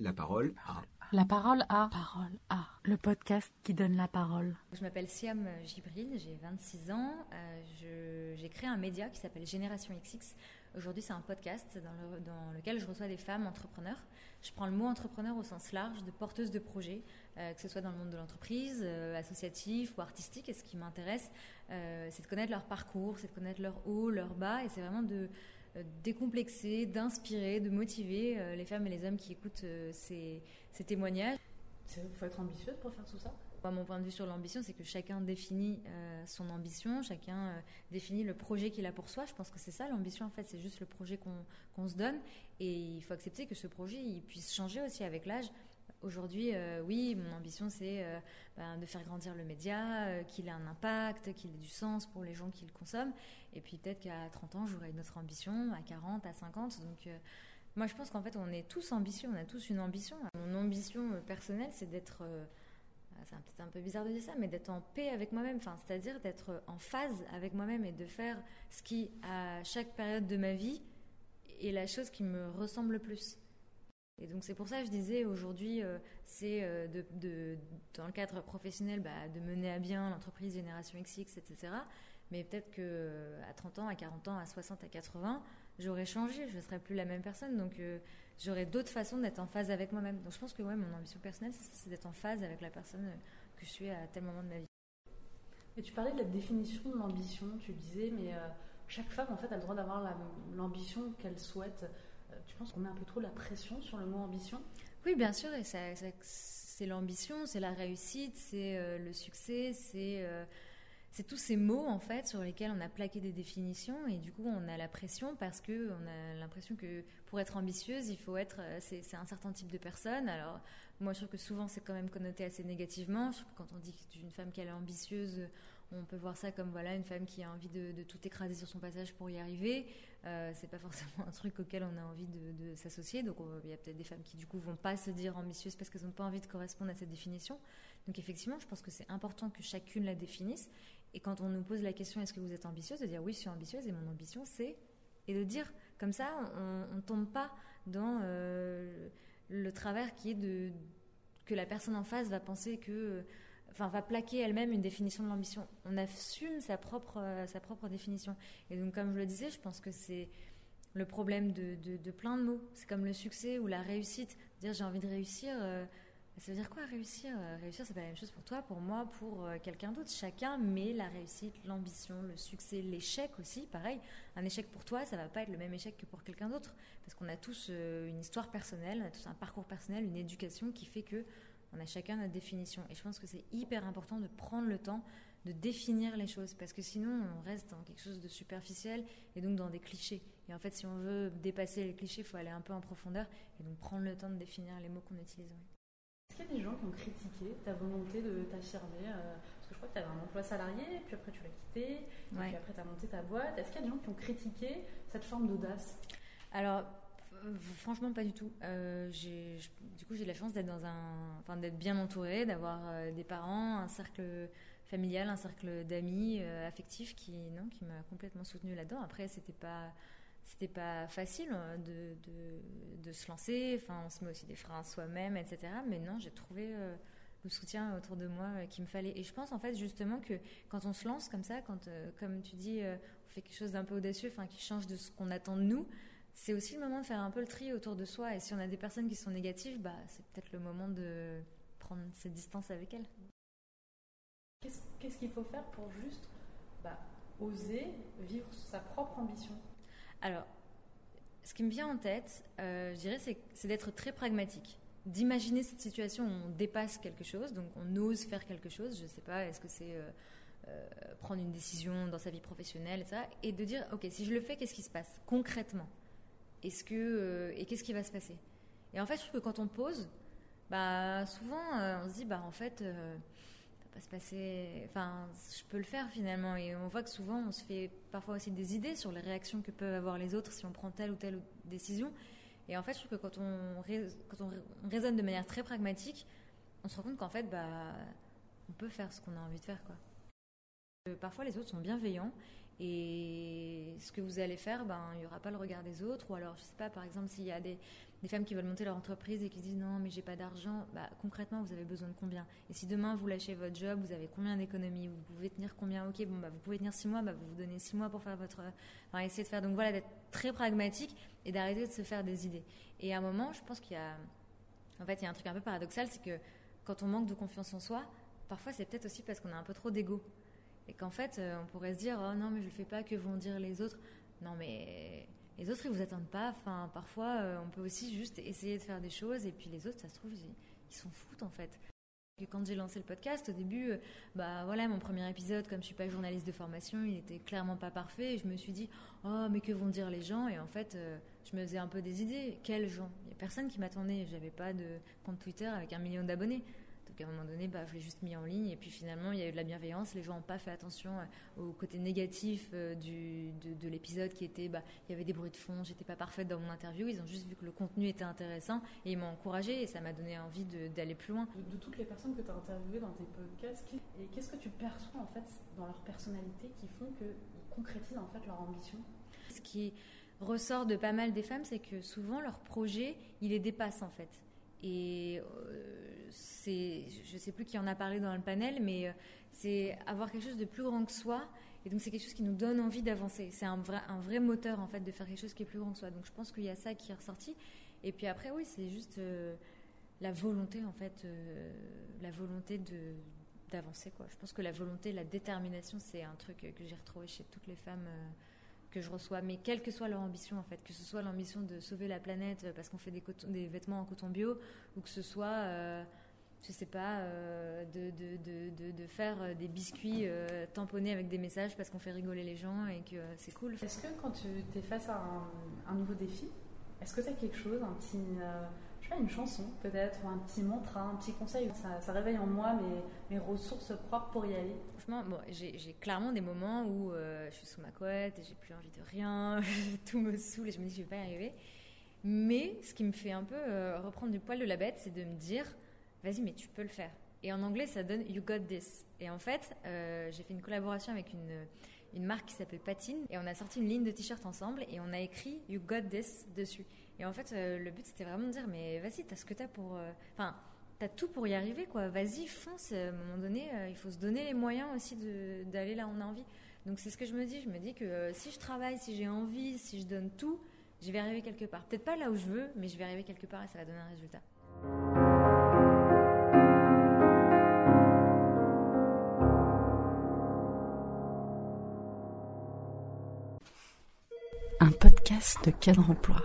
La parole à. La parole à. Parole à. Le podcast qui donne la parole. Je m'appelle Siam Gibril, j'ai 26 ans. Euh, j'ai créé un média qui s'appelle Génération XX. Aujourd'hui, c'est un podcast dans, lequel je reçois des femmes entrepreneurs. Je prends le mot entrepreneur au sens large, de porteuse de projets, euh, que ce soit dans le monde de l'entreprise, euh, associatif ou artistique. Et ce qui m'intéresse, c'est de connaître leur parcours, c'est de connaître leur haut, leur bas. Et c'est vraiment de euh, décomplexer, d'inspirer, de motiver euh, les femmes et les hommes qui écoutent euh, ces, témoignages. Il faut être ambitieuse pour faire tout ça? Mon point de vue sur l'ambition, c'est que chacun définit son ambition, chacun définit le projet qu'il a pour soi. Je pense que c'est ça l'ambition, en fait, c'est juste le projet qu'on se donne. Et il faut accepter que ce projet, il puisse changer aussi avec l'âge. Aujourd'hui, euh, oui, mon ambition, c'est euh, ben, de faire grandir le média, euh, qu'il ait un impact, qu'il ait du sens pour les gens qui le consomment. Et puis peut-être qu'à 30 ans, j'aurai une autre ambition, à 40, à 50. Donc, moi, je pense qu'en fait, on est tous ambitieux, on a tous une ambition. Mon ambition personnelle, c'est d'être c'est peut-être un peu bizarre de dire ça, mais d'être en paix avec moi-même, enfin, c'est-à-dire d'être en phase avec moi-même et de faire ce qui, à chaque période de ma vie, est la chose qui me ressemble le plus. Et donc c'est pour ça que je disais aujourd'hui, euh, c'est euh, dans le cadre professionnel bah, de mener à bien l'entreprise Génération XX, etc. Mais peut-être que euh, à 30 ans, à 40 ans, à 60, à 80, j'aurais changé, je ne serais plus la même personne. Donc j'aurais d'autres façons d'être en phase avec moi-même. Donc je pense que ouais, mon ambition personnelle, c'est d'être en phase avec la personne que je suis à tel moment de ma vie. Et tu parlais de la définition de l'ambition, tu disais, mais chaque femme en fait a le droit d'avoir l'ambition qu'elle souhaite. Euh, tu penses qu'on met un peu trop la pression sur le mot ambition? Oui, bien sûr, et c'est l'ambition, c'est la réussite, c'est euh, le succès, c'est euh, c'est tous ces mots en fait sur lesquels on a plaqué des définitions et du coup on a la pression parce que on a l'impression que pour être ambitieuse il faut être c'est un certain type de personne. Alors moi je trouve que souvent c'est quand même connoté assez négativement. Je trouve que quand on dit qu'une femme qu'elle est ambitieuse on peut voir ça comme voilà une femme qui a envie de, tout écraser sur son passage pour y arriver. Euh, c'est pas forcément un truc auquel on a envie de, s'associer. Donc il y a peut-être des femmes qui du coup vont pas se dire ambitieuses parce qu'elles n'ont pas envie de correspondre à cette définition. Donc effectivement, je pense que c'est important que chacune la définisse. Et quand on nous pose la question est-ce que vous êtes ambitieuse, de dire oui, je suis ambitieuse et mon ambition c'est et de dire comme ça, on, ne tombe pas dans euh, le travers qui est de que la personne en face va penser que enfin, va plaquer elle-même une définition de l'ambition. On assume sa propre, euh, sa propre définition. Et donc, comme je le disais, je pense que c'est le problème de, de, plein de mots. C'est comme le succès ou la réussite. Dire j'ai envie de réussir, euh, ça veut dire quoi réussir? Euh, Réussir, c'est pas la même chose pour toi, pour moi, pour quelqu'un d'autre. Chacun met la réussite, l'ambition, le succès, l'échec aussi. Pareil, un échec pour toi, ça va pas être le même échec que pour quelqu'un d'autre. Parce qu'on a tous une histoire personnelle, on a tous un parcours personnel, une éducation qui fait que on a chacun notre définition. Et je pense que c'est hyper important de prendre le temps de définir les choses, parce que sinon on reste dans quelque chose de superficiel et donc dans des clichés. Et en fait, si on veut dépasser les clichés, il faut aller un peu en profondeur et donc prendre le temps de définir les mots qu'on utilise. Est-ce qu'il y a des gens qui ont critiqué ta volonté de t'affirmer euh, Parce que je crois que tu avais un emploi salarié, puis après tu l'as quitté, puis après tu as monté ta boîte. Est-ce qu'il y a des gens qui ont critiqué cette forme d'audace? Alors, Franchement, pas du tout. Euh, du coup, j'ai la chance d'être dans un, enfin, d'être bien entourée, d'avoir euh, des parents, un cercle familial, un cercle d'amis euh, affectifs qui, non, qui m'a complètement soutenue là-dedans. Après, c'était pas, c'était pas facile de, se lancer. Enfin, on se met aussi des freins soi-même, etc. Mais non, j'ai trouvé le soutien autour de moi qu'il me fallait. Et je pense en fait justement que quand on se lance comme ça, quand, comme tu dis, on fait quelque chose d'un peu audacieux, enfin, qui change de ce qu'on attend de nous c'est aussi le moment de faire un peu le tri autour de soi. Et si on a des personnes qui sont négatives, bah, c'est peut-être le moment de prendre cette distance avec elles. Qu'est-ce qu'il faut faire pour juste bah, oser vivre sa propre ambition? Alors, ce qui me vient en tête, euh, je dirais, c'est d'être très pragmatique. D'imaginer cette situation où on dépasse quelque chose, donc on ose faire quelque chose. Je ne sais pas, est-ce que c'est euh, euh, prendre une décision dans sa vie professionnelle, etc. Et de dire, ok, si je le fais, qu'est-ce qui se passe concrètement? Est-ce que euh, et qu'est-ce qui va se passer? Et en fait, je trouve que quand on pose, bah souvent euh, on se dit bah en fait euh, ça va pas se passer. Enfin, je peux le faire finalement. Et on voit que souvent on se fait parfois aussi des idées sur les réactions que peuvent avoir les autres si on prend telle ou telle décision. Et en fait, je trouve que quand on, quand on raisonne de manière très pragmatique, on se rend compte qu'en fait, bah, on peut faire ce qu'on a envie de faire, quoi. Parfois, les autres sont bienveillants Et ce que vous allez faire, ben, il n'y aura pas le regard des autres. Ou alors, je sais pas, par exemple, s'il y a des, femmes qui veulent monter leur entreprise et qui disent non, mais j'ai pas d'argent, bah, concrètement, vous avez besoin de combien? Et si demain vous lâchez votre job, vous avez combien d'économies? Vous pouvez tenir combien? Ok, bon, bah, vous pouvez tenir six mois, bah, vous vous donnez six mois pour faire votre. Essayer de faire. Donc voilà, d'être très pragmatique et d'arrêter de se faire des idées. Et à un moment, je pense qu'il y a. En fait, il y a un truc un peu paradoxal, c'est que quand on manque de confiance en soi, parfois c'est peut-être aussi parce qu'on a un peu trop d'ego. Et qu'en fait, euh, on pourrait se dire, oh non, mais je le fais pas, que vont dire les autres? Non, mais les autres, ils vous attendent pas. Enfin, parfois, euh, on peut aussi juste essayer de faire des choses, et puis les autres, ça se trouve, ils s'en foutent en fait. Quand j'ai lancé le podcast, au début, euh, bah voilà, mon premier épisode, comme je suis pas journaliste de formation, il était clairement pas parfait. Et je me suis dit, oh, mais que vont dire les gens? Et en fait, je me faisais un peu des idées. Quels gens? Il y a personne qui m'attendait. J'avais pas de compte Twitter avec un million d'abonnés à un moment donné, bah, je l'ai juste mis en ligne. Et puis finalement, il y a eu de la bienveillance. Les gens n'ont pas fait attention euh, au côté négatif euh, du, de, l'épisode qui était, bah, il y avait des bruits de fond, j'étais pas parfaite dans mon interview. Ils ont juste vu que le contenu était intéressant et ils m'ont encouragé et ça m'a donné envie d'aller plus loin. De, toutes les personnes que tu as interviewées dans tes podcasts, et qu'est-ce que tu perçois en fait dans leur personnalité qui font qu'ils concrétisent en fait leur ambition? Ce qui ressort de pas mal des femmes, c'est que souvent leur projet, il les dépasse en fait. Et euh, je ne sais plus qui en a parlé dans le panel, mais euh, c'est avoir quelque chose de plus grand que soi. Et donc c'est quelque chose qui nous donne envie d'avancer. C'est un vrai, moteur en fait de faire quelque chose qui est plus grand que soi. Donc je pense qu'il y a ça qui est ressorti. Et puis après oui, c'est juste euh, la volonté en fait, la volonté d'avancer. Je pense que la volonté, la détermination, c'est un truc que j'ai retrouvé chez toutes les femmes que je reçois, mais quelle que soit leur ambition en fait, que ce soit l'ambition de sauver la planète euh, parce qu'on fait des, vêtements en coton bio, ou que ce soit, euh, je sais pas, euh, de, de, de, de, faire des biscuits tamponnés avec des messages parce qu'on fait rigoler les gens et que c'est cool. Est-ce que quand tu es face à un, un nouveau défi, est-ce que tu as quelque chose, un petit une chanson peut-être, ou un petit mantra, un petit conseil. Ça, réveille en moi mes, mes, ressources propres pour y aller. Franchement, j'ai clairement des moments où euh, je suis sous ma couette et j'ai plus envie de rien, tout me saoule et je me dis je vais pas y arriver. Mais ce qui me fait un peu euh, reprendre du poil de la bête, c'est de me dire vas-y, mais tu peux le faire. Et en anglais, ça donne You Got This. Et en fait, euh, j'ai fait une collaboration avec une, une marque qui s'appelle Patine et on a sorti une ligne de t-shirt ensemble et on a écrit You Got This dessus. Et en fait, euh, le but, c'était vraiment de dire, mais vas-y, t'as ce que t'as pour... Euh, enfin, t'as tout pour y arriver, quoi. Vas-y, fonce. À un moment donné, euh, il faut se donner les moyens aussi d'aller là où on a envie. Donc c'est ce que je me dis. Je me dis que si je travaille, si j'ai envie, si je donne tout, je vais arriver quelque part. Peut-être pas là où je veux, mais je vais arriver quelque part et ça va donner un résultat. Un podcast de cadre emploi.